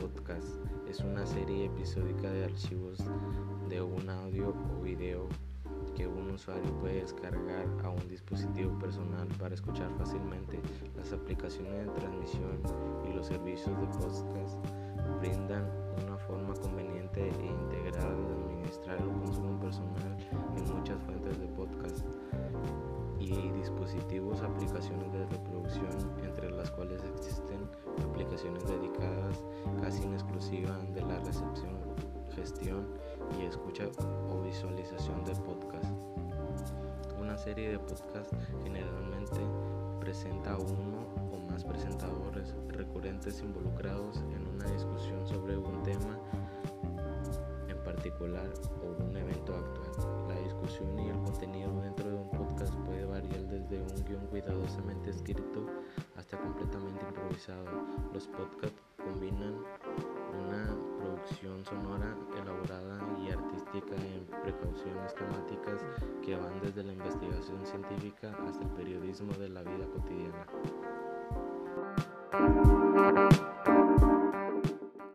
podcast es una serie episódica de archivos de un audio o video que un usuario puede descargar a un dispositivo personal para escuchar fácilmente. Las aplicaciones de transmisión y los servicios de podcast brindan una forma conveniente e integrada de administrar el consumo personal en muchas fuentes de podcast y dispositivos, aplicaciones de reproducción, entre las cuales existen aplicaciones dedicadas exclusiva de la recepción, gestión y escucha o visualización de podcast. Una serie de podcast generalmente presenta uno o más presentadores recurrentes involucrados en una discusión sobre un tema en particular o un evento actual. La discusión y el contenido dentro de un podcast puede variar desde un guion cuidadosamente escrito hasta completamente improvisado. Los podcasts combinan elaborada y artística en precauciones temáticas que van desde la investigación científica hasta el periodismo de la vida cotidiana.